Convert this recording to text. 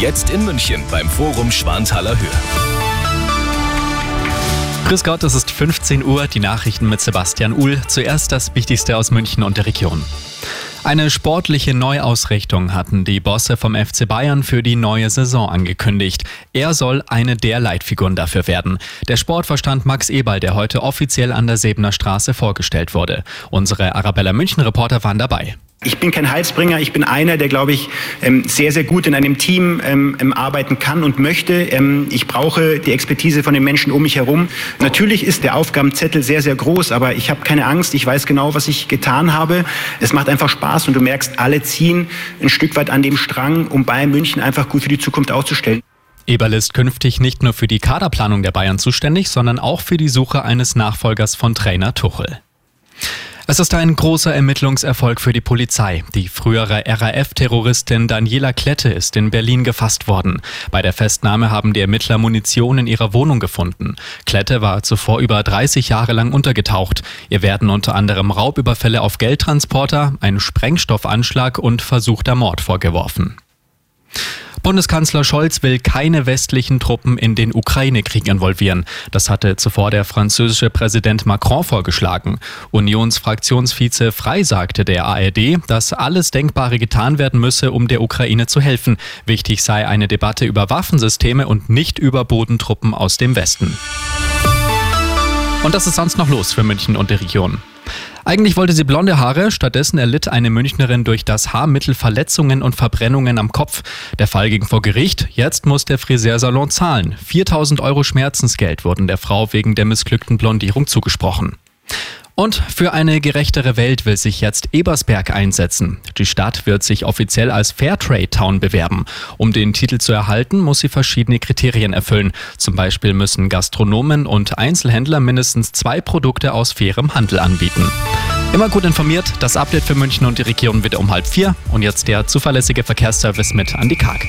Jetzt in München beim Forum Schwanthaler Höhe. Grüß Gott, es ist 15 Uhr, die Nachrichten mit Sebastian Uhl. Zuerst das Wichtigste aus München und der Region. Eine sportliche Neuausrichtung hatten die Bosse vom FC Bayern für die neue Saison angekündigt. Er soll eine der Leitfiguren dafür werden. Der Sportverstand Max Eberl, der heute offiziell an der Sebener Straße vorgestellt wurde. Unsere Arabella München Reporter waren dabei. Ich bin kein Heilsbringer, ich bin einer, der, glaube ich, ähm, sehr, sehr gut in einem Team ähm, ähm, arbeiten kann und möchte. Ich brauche die Expertise von den Menschen um mich herum. Natürlich ist der Aufgabenzettel sehr, sehr groß, aber ich habe keine Angst. Ich weiß genau, was ich getan habe. Es macht einfach Spaß und du merkst, alle ziehen ein Stück weit an dem Strang, um Bayern München einfach gut für die Zukunft aufzustellen. Eberl ist künftig nicht nur für die Kaderplanung der Bayern zuständig, sondern auch für die Suche eines Nachfolgers von Trainer Tuchel. Es ist ein großer Ermittlungserfolg für die Polizei. Die frühere RAF-Terroristin Daniela Klette ist in Berlin gefasst worden. Bei der Festnahme haben die Ermittler Munition in ihrer Wohnung gefunden. Klette war zuvor über 30 Jahre lang untergetaucht. Ihr werden unter anderem Raubüberfälle auf Geldtransporter, ein Sprengstoffanschlag und versuchter Mord vorgeworfen. Bundeskanzler Scholz will keine westlichen Truppen in den Ukraine-Krieg involvieren. Das hatte zuvor der französische Präsident Macron vorgeschlagen. Unionsfraktionsvize Frei sagte der ARD, dass alles Denkbare getan werden müsse, um der Ukraine zu helfen. Wichtig sei eine Debatte über Waffensysteme und nicht über Bodentruppen aus dem Westen. Und das ist sonst noch los für München und die Region. Eigentlich wollte sie blonde Haare, stattdessen erlitt eine Münchnerin durch das Haarmittel Verletzungen und Verbrennungen am Kopf. Der Fall ging vor Gericht, jetzt muss der Friseursalon zahlen. 4000 Euro Schmerzensgeld wurden der Frau wegen der missglückten Blondierung zugesprochen. Und für eine gerechtere Welt will sich jetzt Ebersberg einsetzen. Die Stadt wird sich offiziell als Fairtrade Town bewerben. Um den Titel zu erhalten, muss sie verschiedene Kriterien erfüllen. Zum Beispiel müssen Gastronomen und Einzelhändler mindestens zwei Produkte aus fairem Handel anbieten. Immer gut informiert, das Update für München und die Region wieder um halb vier. Und jetzt der zuverlässige Verkehrsservice mit Andy Karg.